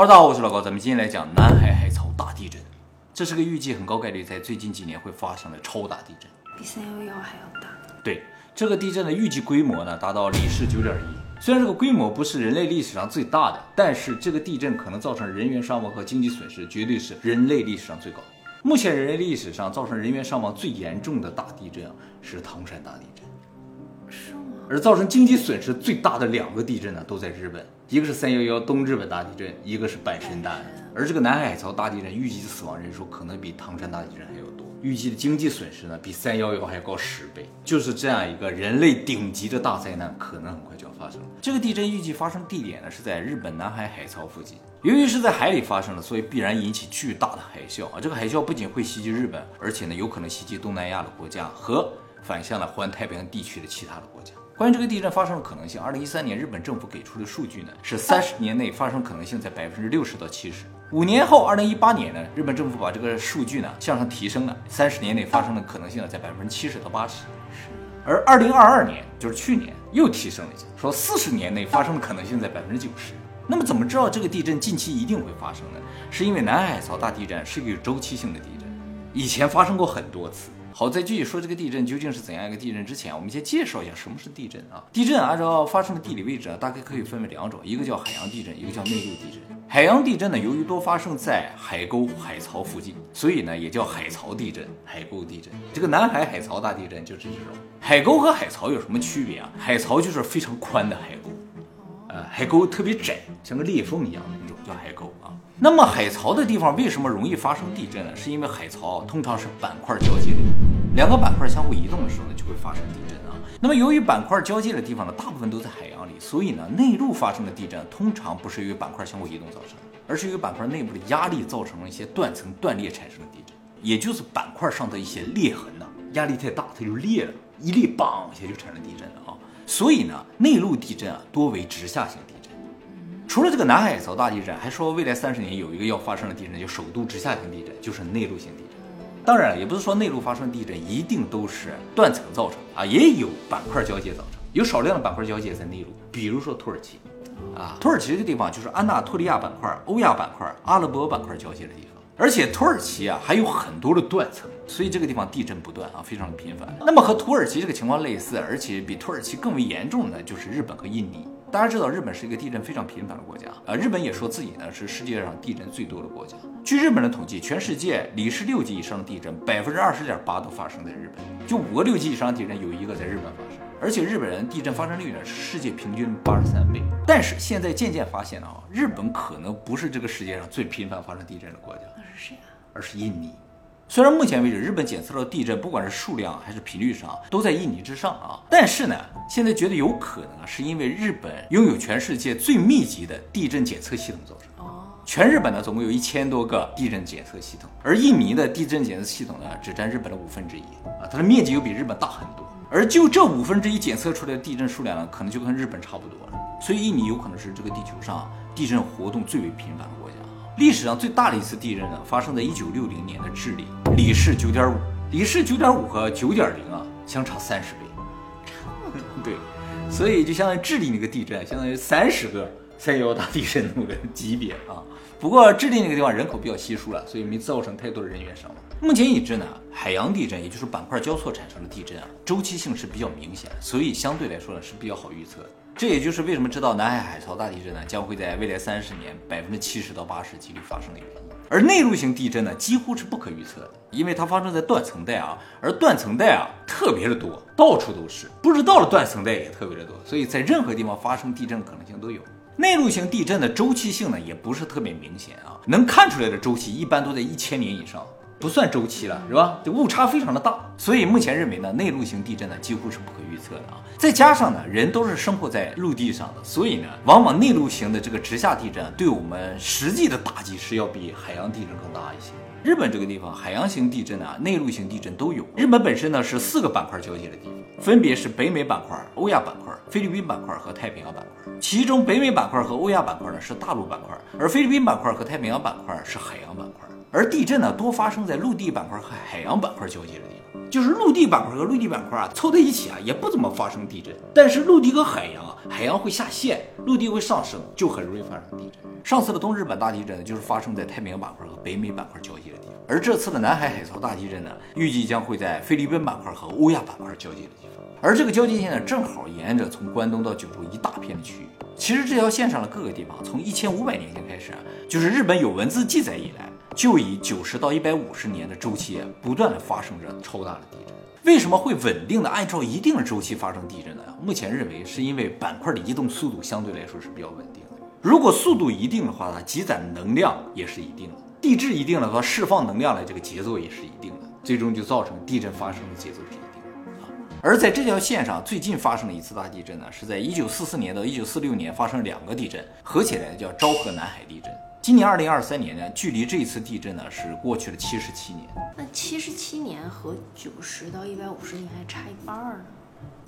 大家好，我是老高，咱们今天来讲南海海槽大地震。这是个预计很高概率在最近几年会发生的超大地震。比三幺幺还要大。对，这个地震的预计规模呢达到里氏九点一。虽然这个规模不是人类历史上最大的，但是这个地震可能造成人员伤亡和经济损失绝对是人类历史上最高。目前人类历史上造成人员伤亡最严重的大地震啊是唐山大地震。而造成经济损失最大的两个地震呢，都在日本，一个是三幺幺东日本大地震，一个是阪神大地震。而这个南海海槽大地震预计的死亡人数可能比唐山大地震还要多，预计的经济损失呢比三幺幺还要高十倍。就是这样一个人类顶级的大灾难，可能很快就要发生了。这个地震预计发生地点呢是在日本南海海槽附近，由于是在海里发生的，所以必然引起巨大的海啸啊！这个海啸不仅会袭击日本，而且呢有可能袭击东南亚的国家和反向的环太平洋地区的其他的国家。关于这个地震发生的可能性，二零一三年日本政府给出的数据呢是三十年内发生可能性在百分之六十到七十。五年后，二零一八年呢，日本政府把这个数据呢向上提升了，三十年内发生的可能性呢在百分之七十到八十。而二零二二年，就是去年又提升了一下，说四十年内发生的可能性在百分之九十。那么怎么知道这个地震近期一定会发生呢？是因为南海海槽大地震是一个周期性的地震，以前发生过很多次。好，在具体说这个地震究竟是怎样一个地震之前，我们先介绍一下什么是地震啊。地震按照发生的地理位置啊，大概可以分为两种，一个叫海洋地震，一个叫内陆地震。海洋地震呢，由于多发生在海沟、海槽附近，所以呢也叫海槽地震、海沟地震。这个南海海槽大地震就是这种。海沟和海槽有什么区别啊？海槽就是非常宽的海沟，呃，海沟特别窄，像个裂缝一样的那种叫海沟啊。那么海槽的地方为什么容易发生地震呢？是因为海槽通常是板块交界的，两个板块相互移动的时候呢，就会发生地震啊。那么由于板块交界的地方呢，大部分都在海洋里，所以呢，内陆发生的地震通常不是由于板块相互移动造成，而是由于板块内部的压力造成了一些断层断裂产生的地震，也就是板块上的一些裂痕呐，压力太大它就裂了，一裂梆一下就产生地震了啊。所以呢，内陆地震啊多为直下型地震。除了这个南海槽大地震，还说未来三十年有一个要发生的地震，就首都直下型地震，就是内陆型地震。当然了，也不是说内陆发生地震一定都是断层造成啊，也有板块交接造成，有少量的板块交接在内陆，比如说土耳其，啊，土耳其这个地方就是安纳托利亚板块、欧亚板块、阿拉伯板块交接的地方，而且土耳其啊还有很多的断层，所以这个地方地震不断啊，非常的频繁。那么和土耳其这个情况类似，而且比土耳其更为严重的就是日本和印尼。大家知道，日本是一个地震非常频繁的国家啊。日本也说自己呢是世界上地震最多的国家。据日本的统计，全世界里氏六级以上的地震，百分之二十点八都发生在日本。就五个六级以上的地震，有一个在日本发生。而且日本人地震发生率呢是世界平均八十三倍。但是现在渐渐发现啊，日本可能不是这个世界上最频繁发生地震的国家，那是谁啊？而是印尼。虽然目前为止，日本检测到地震，不管是数量还是频率上，都在印尼之上啊。但是呢，现在觉得有可能啊，是因为日本拥有全世界最密集的地震检测系统造成。哦，全日本呢，总共有一千多个地震检测系统，而印尼的地震检测系统呢，只占日本的五分之一啊，它的面积又比日本大很多。而就这五分之一检测出来的地震数量呢，可能就跟日本差不多了。所以印尼有可能是这个地球上地震活动最为频繁的国家。历史上最大的一次地震呢，发生在一九六零年的智利，里氏九点五，里氏九点五和九点零啊，相差三十倍。对，所以就相当于智利那个地震，相当于三十个三幺大地震那个级别啊。不过智利那个地方人口比较稀疏了，所以没造成太多的人员伤亡。目前已知呢，海洋地震也就是板块交错产生的地震啊，周期性是比较明显，所以相对来说呢是比较好预测的。这也就是为什么知道南海海槽大地震呢将会在未来三十年百分之七十到八十几率发生的原因。而内陆型地震呢几乎是不可预测的，因为它发生在断层带啊，而断层带啊特别的多，到处都是，不知道的断层带也特别的多，所以在任何地方发生地震可能性都有。内陆型地震的周期性呢也不是特别明显啊，能看出来的周期一般都在一千年以上。不算周期了，是吧？这误差非常的大，所以目前认为呢，内陆型地震呢几乎是不可预测的啊。再加上呢，人都是生活在陆地上的，所以呢，往往内陆型的这个直下地震对我们实际的打击是要比海洋地震更大一些。日本这个地方，海洋型地震啊，内陆型地震都有。日本本身呢是四个板块交界的地方，分别是北美板块、欧亚板块、菲律宾板块和太平洋板块。其中北美板块和欧亚板块呢是大陆板块，而菲律宾板块和太平洋板块是海洋板块。而地震呢，多发生在陆地板块和海洋板块交界的地方。就是陆地板块和陆地板块啊，凑在一起啊，也不怎么发生地震。但是陆地和海洋，海洋会下陷，陆地会上升，就很容易发生地震。上次的东日本大地震呢，就是发生在太平洋板块和北美板块交界的地方。而这次的南海海槽大地震呢，预计将会在菲律宾板块和欧亚板块交界的地方。而这个交界线呢，正好沿着从关东到九州一大片的区域。其实这条线上的各个地方，从一千五百年前开始啊，就是日本有文字记载以来，就以九十到一百五十年的周期，不断的发生着超大的地震。为什么会稳定的按照一定的周期发生地震呢？目前认为是因为板块的移动速度相对来说是比较稳定的。如果速度一定的话，它积攒能量也是一定的。地质一定的话，释放能量的这个节奏也是一定的，最终就造成地震发生的节奏是一定的啊。而在这条线上，最近发生的一次大地震呢，是在一九四四年到一九四六年发生两个地震，合起来叫昭和南海地震。今年二零二三年呢，距离这一次地震呢是过去了七十七年那七十七年和九十到一百五十年还差一半儿呢。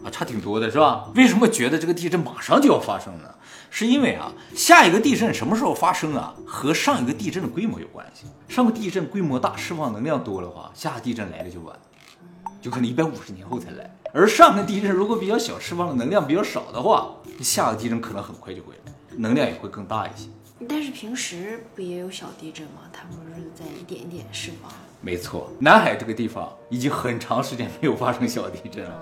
啊，差挺多的是吧？为什么觉得这个地震马上就要发生呢？是因为啊，下一个地震什么时候发生啊，和上一个地震的规模有关系。上个地震规模大，释放能量多的话，下个地震来的就晚，就可能一百五十年后才来。而上个地震如果比较小，释放的能量比较少的话，下个地震可能很快就会来，能量也会更大一些。但是平时不也有小地震吗？它不是在一点一点释放？没错，南海这个地方已经很长时间没有发生小地震了，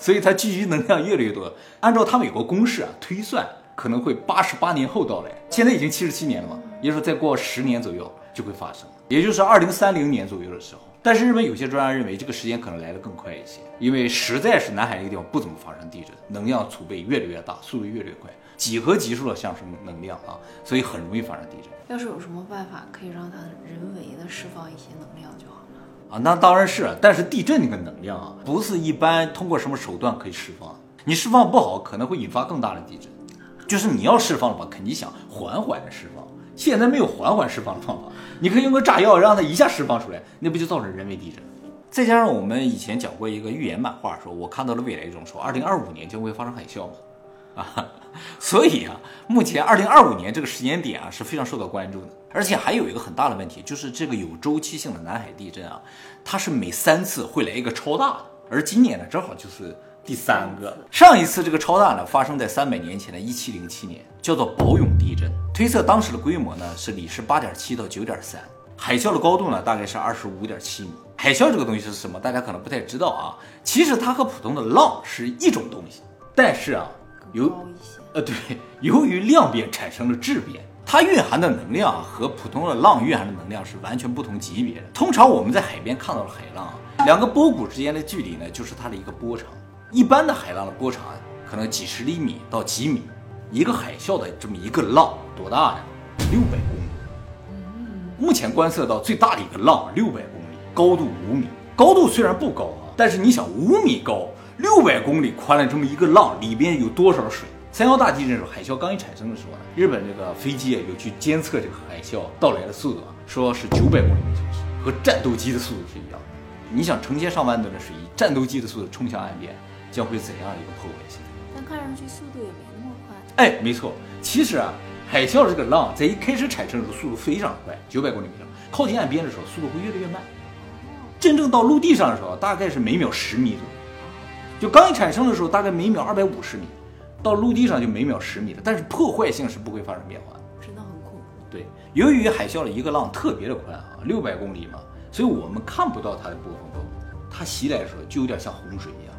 所以它聚集能量越来越多。按照他们有个公式啊，推算可能会八十八年后到来。现在已经七十七年了嘛，也就是说再过十年左右就会发生，也就是二零三零年左右的时候。但是日本有些专家认为这个时间可能来得更快一些，因为实在是南海这个地方不怎么发生地震，能量储备越来越大，速度越来越快，几何级数的上升能量啊，所以很容易发生地震。要是有什么办法可以让它人为的释放一些能量就好了。啊，那当然是，但是地震那个能量啊，不是一般通过什么手段可以释放的。你释放不好，可能会引发更大的地震。就是你要释放的话，肯定想缓缓的释放。现在没有缓缓释放的方法，你可以用个炸药让它一下释放出来，那不就造成人为地震？再加上我们以前讲过一个预言漫画，说我看到了未来中说，二零二五年将会发生海啸嘛，啊，所以啊，目前二零二五年这个时间点啊是非常受到关注的。而且还有一个很大的问题，就是这个有周期性的南海地震啊，它是每三次会来一个超大的，而今年呢正好就是第三个。上一次这个超大呢发生在三百年前的一七零七年，叫做宝永地震。推测当时的规模呢是里氏八点七到九点三，海啸的高度呢大概是二十五点七米。海啸这个东西是什么？大家可能不太知道啊。其实它和普通的浪是一种东西，但是啊，由高一些，呃对，由于量变产生了质变，它蕴含的能量啊和普通的浪蕴含的能量是完全不同级别的。通常我们在海边看到的海浪啊，两个波谷之间的距离呢就是它的一个波长。一般的海浪的波长可能几十厘米到几米，一个海啸的这么一个浪多大呀？六百公里。目前观测到最大的一个浪六百公里，高度五米。高度虽然不高啊，但是你想五米高，六百公里宽的这么一个浪，里边有多少水？三幺大地震的时候，海啸刚一产生的时候呢，日本这个飞机啊有去监测这个海啸到来的速度啊，说是九百公里每小时，和战斗机的速度是一样的。你想成千上万吨的水以战斗机的速度冲向岸边，将会怎样一个破坏性？但看上去速度也没那么快。哎，没错，其实啊，海啸这个浪在一开始产生的时候速度非常快，九百公里每小时，靠近岸边的时候速度会越来越慢，真正到陆地上的时候大概是每秒十米左右。就刚一产生的时候大概每秒二百五十米，到陆地上就每秒十米了，但是破坏性是不会发生变化的。真的很恐怖。对，由于海啸的一个浪特别的宽啊，六百公里嘛，所以我们看不到它的波峰高度，它袭来的时候就有点像洪水一样，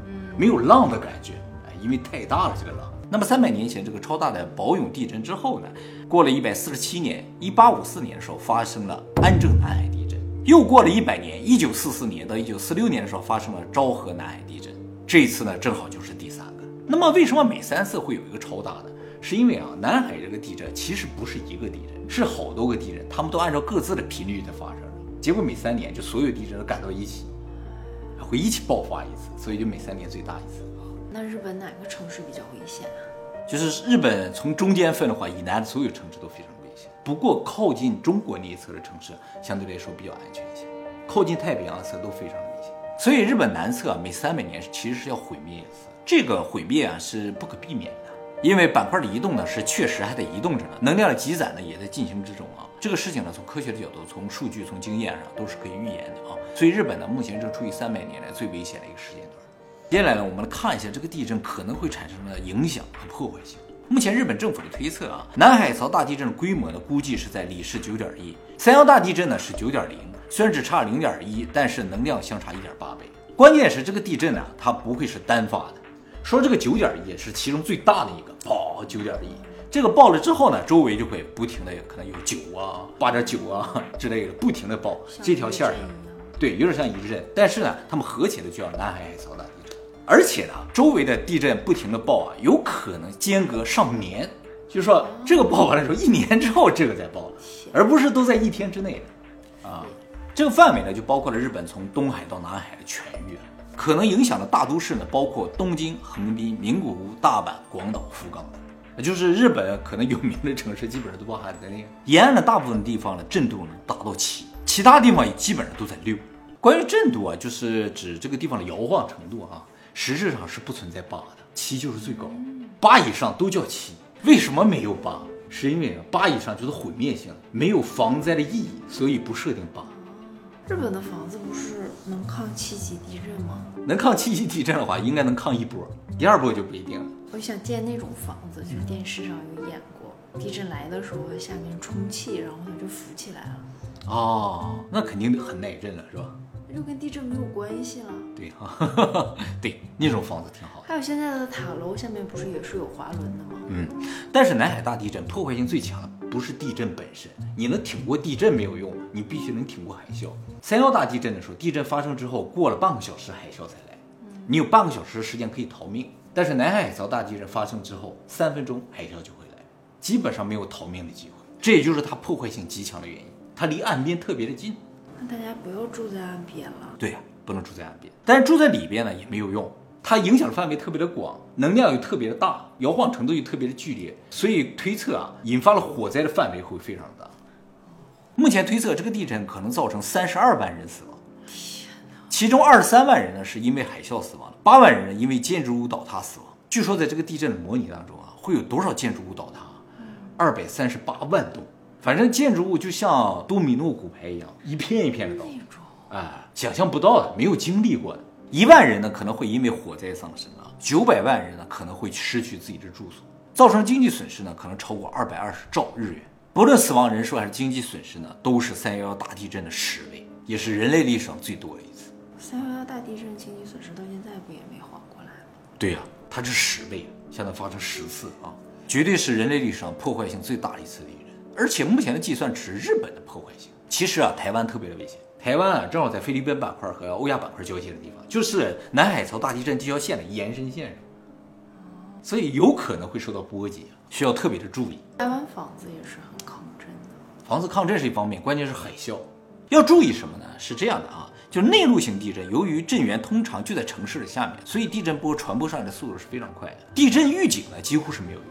没有浪的感觉，哎，因为太大了这个浪。那么三百年前这个超大的宝永地震之后呢，过了一百四十七年，一八五四年的时候发生了安政南海地震，又过了一百年，一九四四年到一九四六年的时候发生了昭和南海地震，这一次呢正好就是第三个。那么为什么每三次会有一个超大的？是因为啊，南海这个地震其实不是一个地震，是好多个地震，它们都按照各自的频率在发生。结果每三年就所有地震都赶到一起，会一起爆发一次，所以就每三年最大一次。那日本哪个城市比较危险啊？就是日本从中间分的话，以南的所有城市都非常危险。不过靠近中国那一侧的城市相对来说比较安全一些，靠近太平洋的侧都非常危险。所以日本南侧啊每三百年其实是要毁灭一次，这个毁灭啊是不可避免的。因为板块的移动呢是确实还在移动着呢，能量的积攒呢也在进行之中啊。这个事情呢，从科学的角度、从数据、从经验上都是可以预言的啊。所以日本呢，目前正处于三百年来最危险的一个时间段。接下来呢，我们来看一下这个地震可能会产生的影响和破坏性。目前日本政府的推测啊，南海槽大地震的规模呢，估计是在里氏九点一，三幺大地震呢是九点零，虽然只差零点一，但是能量相差一点八倍。关键是这个地震呢，它不会是单发的。说这个九点一是其中最大的一个，爆九点一。这个爆了之后呢，周围就会不停的可能有九啊、八点九啊之类的，不停的爆这条线上，对，有点像余震。但是呢，他们合起来就叫南海海槽大地震。而且呢，周围的地震不停的爆啊，有可能间隔上年，就是说这个爆完了之后，一年之后这个再爆了，而不是都在一天之内的啊。这个范围呢，就包括了日本从东海到南海的全域，可能影响的大都市呢，包括东京、横滨、名古屋、大阪、广岛、福冈等。就是日本可能有名的城市，基本上都包含在内。沿岸的大部分地方呢，震度能达到七，其他地方也基本上都在六。关于震度啊，就是指这个地方的摇晃程度啊，实质上是不存在八的，七就是最高，八以上都叫七。为什么没有八？是因为八以上就是毁灭性，没有防灾的意义，所以不设定八。日本的房子不是能抗七级地震吗？能抗七级地震的话，应该能抗一波，第二波就不一定了。我想建那种房子，就是电视上有演过，地震来的时候下面充气，然后它就浮起来了。哦，那肯定很耐震了，是吧？那就跟地震没有关系了。对哈，对，那种房子挺好。还有现在的塔楼下面不是也是有滑轮的吗？嗯，但是南海大地震破坏性最强的不是地震本身，你能挺过地震没有用，你必须能挺过海啸。三幺大地震的时候，地震发生之后过了半个小时，海啸才来，你有半个小时的时间可以逃命。但是南海海槽大地震发生之后，三分钟海啸就会来，基本上没有逃命的机会。这也就是它破坏性极强的原因，它离岸边特别的近。那大家不要住在岸边了。对呀，不能住在岸边，但是住在里边呢也没有用，它影响范围特别的广，能量又特别的大，摇晃程度又特别的剧烈，所以推测啊，引发了火灾的范围会非常大。目前推测这个地震可能造成三十二万人死亡，天哪！其中二十三万人呢是因为海啸死亡，八万人因为建筑物倒塌死亡。据说在这个地震的模拟当中啊，会有多少建筑物倒塌？二百三十八万栋。反正建筑物就像多米诺骨牌一样，一片一片的倒，哎，想象不到的，没有经历过的。一万人呢可能会因为火灾丧生啊，九百万人呢可能会失去自己的住所，造成经济损失呢可能超过二百二十兆日元。不论死亡人数还是经济损失呢，都是三幺幺大地震的十倍，也是人类历史上最多的一次。三幺幺大地震经济损失到现在不也没缓过来吗？对呀，它是十倍，相当于发生十次啊，绝对是人类历史上破坏性最大的一次地震。而且目前的计算只是日本的破坏性，其实啊，台湾特别的危险。台湾啊，正好在菲律宾板块和欧亚板块交界的地方，就是南海槽大地震这条线的延伸线上，所以有可能会受到波及，需要特别的注意。台湾房子也是房子抗震是一方面，关键是海啸，要注意什么呢？是这样的啊，就内陆型地震，由于震源通常就在城市的下面，所以地震波传播上来的速度是非常快的。地震预警呢，几乎是没有用。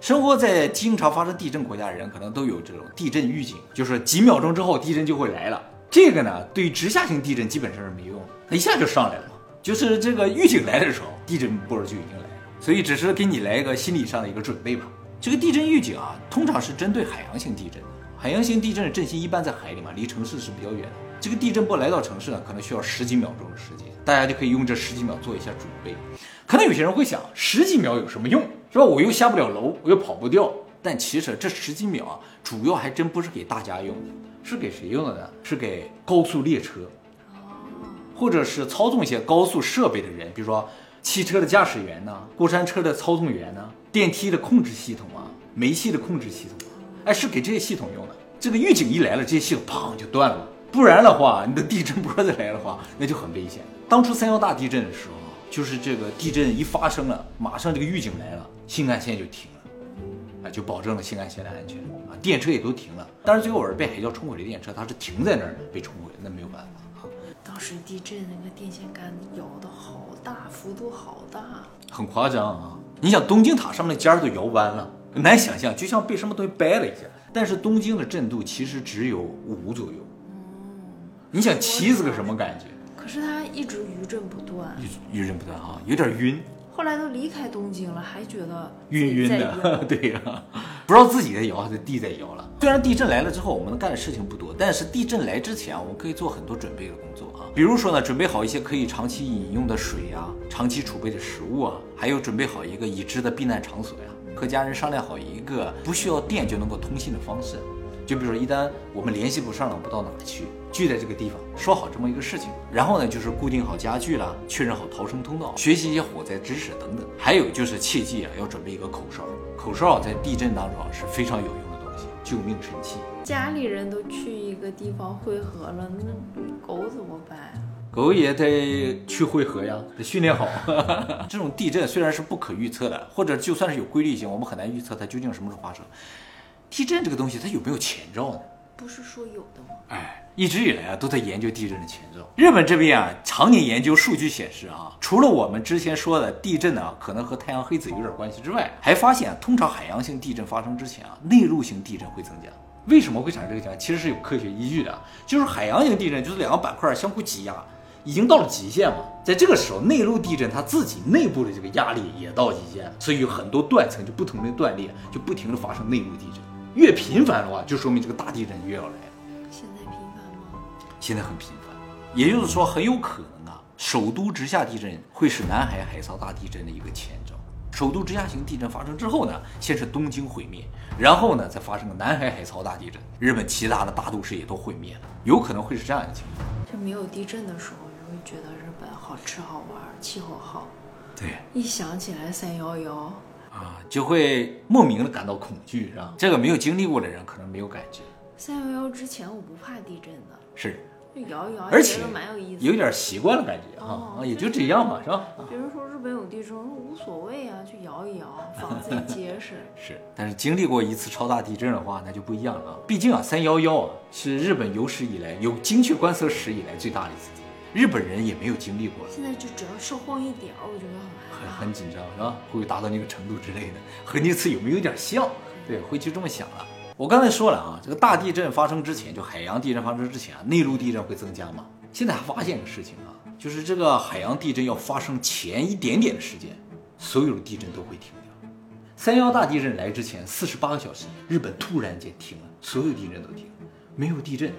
生活在经常发生地震国家的人，可能都有这种地震预警，就是几秒钟之后地震就会来了。这个呢，对于直下型地震基本上是没用，它一下就上来了。就是这个预警来的时候，地震波就已经来了，所以只是给你来一个心理上的一个准备吧。这个地震预警啊，通常是针对海洋型地震。海洋型地震的震心一般在海里嘛，离城市是比较远的。这个地震波来到城市呢，可能需要十几秒钟的时间，大家就可以用这十几秒做一下准备。可能有些人会想，十几秒有什么用？是吧？我又下不了楼，我又跑不掉。但其实这十几秒啊，主要还真不是给大家用的，是给谁用的呢？是给高速列车，或者是操纵一些高速设备的人，比如说汽车的驾驶员呢，过山车的操纵员呢，电梯的控制系统啊，煤气的控制系统，哎，是给这些系统用的。这个预警一来了，这些系统砰就断了。不然的话，你的地震波再来的话，那就很危险。当初三幺大地震的时候。就是这个地震一发生了，马上这个预警来了，新干线就停了，啊，就保证了新干线的安全啊，电车也都停了。但是最后是被海啸冲毁的电车，它是停在那儿被冲毁，那没有办法啊。当时地震那个电线杆摇的好大，幅度好大，很夸张啊！你想东京塔上面的尖儿都摇弯了，难想象，就像被什么东西掰了一下。但是东京的震度其实只有五左右，嗯，你想七是个什么感觉？可是它一直余震不断，余余震不断啊，有点晕。后后来都离开东京了，还觉得晕晕在的，摇 对呀、不知道自己在摇还是地在摇了。虽然地震来了之后，我们能干的事情不多，但是地震来之前啊，我们可以做很多准备的工作啊。比如说呢，准备好一些可以长期饮用的水啊，长期储备的食物啊，还有准备好一个已知的避难场所呀、和家人商量好一个不需要电就能够通信的方式。就比如说，一旦我们联系不上了，不到哪去，聚在这个地方，说好这么一个事情。然后呢，就是固定好家具啦，确认好逃生通道，学习一些火灾知识等等。还有就是切记啊，要准备一个口哨。口哨在地震当中啊是非常有用的东西，救命神器。家里人都去一个地方汇合了，那狗怎么办？狗也得去汇合呀，得训练好。这种地震虽然是不可预测的，或者就算是有规律性，我们很难预测它究竟什么时候发生。地震这个东西，它有没有前兆呢？不是说有的吗？哎，一直以来啊，都在研究地震的前兆。日本这边啊，常年研究数据显示啊，除了我们之前说的地震呢，可能和太阳黑子有点关系之外，还发现、啊、通常海洋性地震发生之前啊，内陆性地震会增加。为什么会产生这个情况？其实是有科学依据的，就是海洋性地震就是两个板块相互挤压，已经到了极限嘛。在这个时候，内陆地震它自己内部的这个压力也到极限，所以有很多断层就不同的断裂，就不停的发生内陆地震。越频繁的话，就说明这个大地震越要来。现在频繁吗？现在很频繁，也就是说很有可能啊，首都直下地震会是南海海槽大地震的一个前兆。首都直下型地震发生之后呢，先是东京毁灭，然后呢再发生个南海海槽大地震，日本其他的大都市也都毁灭了，有可能会是这样的情况。就没有地震的时候，你会觉得日本好吃好玩，气候好。对一想起来三幺幺，啊，就会莫名的感到恐惧，是吧？这个没有经历过的人可能没有感觉，三幺幺之前我不怕地震的，是就摇一摇，而且蛮有意思的。有点习惯了感觉哈、哦啊，也就这样吧，是吧？啊比如说日本有地震，我说无所谓啊，就摇一摇，房子也结实。是，但是经历过一次超大地震的话，那就不一样了啊。毕竟啊，三幺幺啊是日本有史以来有精确观测史以来最大的一次日本人也没有经历过，现在就只要稍晃一点儿，我觉得很。很很紧张是吧？会不会达到那个程度之类的？和那次有没有点像？对，会就这么想了。我刚才说了啊，这个大地震发生之前，就海洋地震发生之前啊，内陆地震会增加嘛。现在还发现个事情啊，就是这个海洋地震要发生前一点点的时间，所有的地震都会停掉。三幺大地震来之前四十八个小时，日本突然间停了，所有地震都停了，没有地震。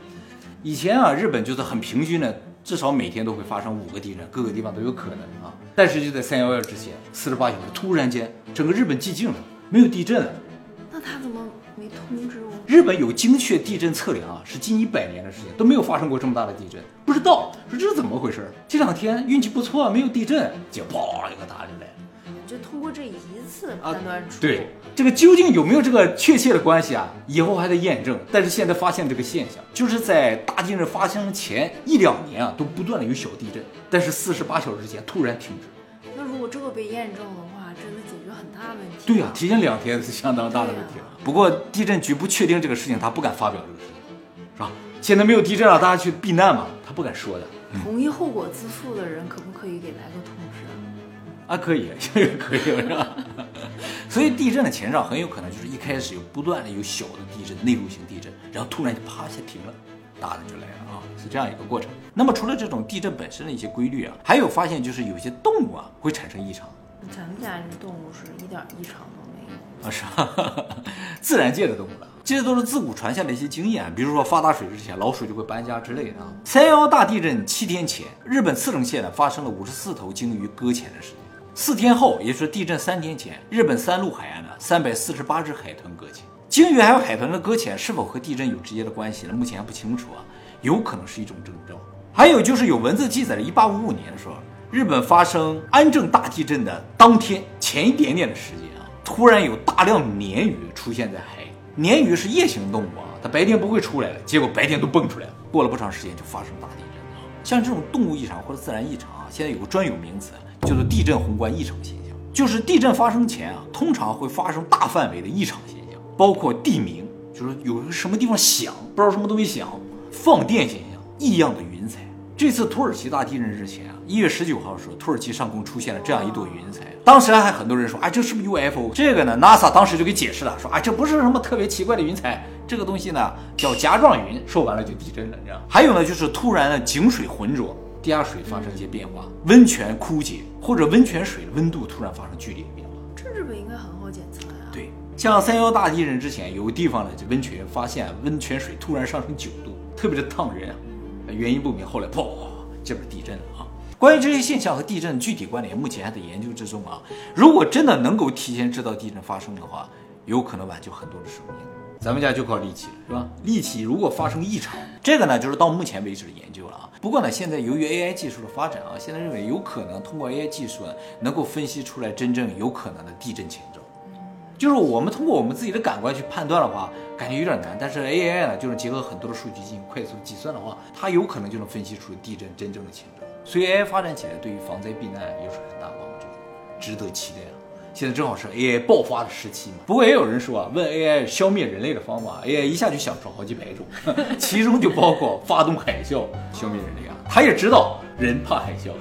以前啊，日本就是很平均的，至少每天都会发生五个地震，各个地方都有可能啊。但是就在三幺幺之前，四十八小时突然间，整个日本寂静了，没有地震了。那他怎么没通知我？日本有精确地震测量啊，是近一百年的时间都没有发生过这么大的地震，不知道说这是怎么回事？这两天运气不错，没有地震，结果啪一个大就来了。就通过这一次啊判断出，对，这个究竟有没有这个确切的关系啊？以后还得验证。但是现在发现这个现象，就是在大地震发生前一两年啊，都不断的有小地震，但是四十八小时之前突然停止。那如果这个被验证的话，真的解决很大问题。对呀、提前两天是相当大的问题了。不过地震局不确定这个事情，他不敢发表这个事情，是吧？现在没有地震了，大家去避难嘛，他不敢说的。同意后果自负的人，可不可以给来个通知？啊，可以，这 个可以，是吧？所以地震的前兆很有可能就是一开始有不断的有小的地震，内陆型地震，然后突然就啪一下停了，大的就来了啊，是这样一个过程。那么除了这种地震本身的一些规律啊，还有发现就是有些动物啊会产生异常咱们家这动物是一点异常都没有。啊，是吧？自然界的动物了，这些都是自古传下的一些经验，比如说发大水之前老鼠就会搬家之类的啊。三幺大地震七天前，日本茨城县呢发生了五十四头鲸鱼搁浅的事件。四天后，也就是地震三天前，日本三陆海岸呢三百四十八只海豚搁浅。鲸鱼还有海豚的搁浅是否和地震有直接的关系呢？目前还不清楚啊，有可能是一种征兆。还有就是有文字记载的，一八五五年的时候，日本发生安政大地震的当天前一点点的时间啊，突然有大量鲶鱼出现在海里。鲶鱼是夜行动物啊，它白天不会出来的，结果白天都蹦出来了。过了不长时间就发生大地震了。像这种动物异常或者自然异常啊，现在有个专有名词叫做地震宏观异常现象，就是地震发生前啊，通常会发生大范围的异常现象，包括地名，就是有什么地方响，不知道什么东西响，放电现象，异样的云彩。这次土耳其大地震之前啊，一月十九号的时候，土耳其上空出现了这样一朵云彩，当时还很多人说，哎，这是不是 UFO？这个呢，NASA 当时就给解释了，说，哎，这不是什么特别奇怪的云彩，这个东西呢叫夹状云。说完了就地震了，你知道？还有呢，就是突然的井水浑浊，地下水发生一些变化，温泉枯竭，或者温泉水的温度突然发生剧烈变化。这日本应该很好检测呀。对，像三幺大地震之前，有个地方呢，就温泉发现温泉水突然上升九度，特别的烫人啊，原因不明。后来砰，这边地震了啊。关于这些现象和地震的具体关联，目前还在研究之中啊。如果真的能够提前知道地震发生的话，有可能挽救很多的生命。咱们家就靠力气了，是吧？力气如果发生异常，这个呢就是到目前为止的研究了啊。不过呢，现在由于 AI 技术的发展啊，现在认为有可能通过 AI 技术呢，能够分析出来真正有可能的地震前兆。就是我们通过我们自己的感官去判断的话，感觉有点难。但是 AI 呢，就是结合很多的数据进行快速计算的话，它有可能就能分析出地震真正的前兆。所以 AI 发展起来，对于防灾避难又是很大帮助，值得期待啊。现在正好是 AI 爆发的时期嘛。不过也有人说啊，问 AI 消灭人类的方法，AI 一下就想出好几百种，其中就包括发动海啸消灭人类啊。他也知道人怕海啸。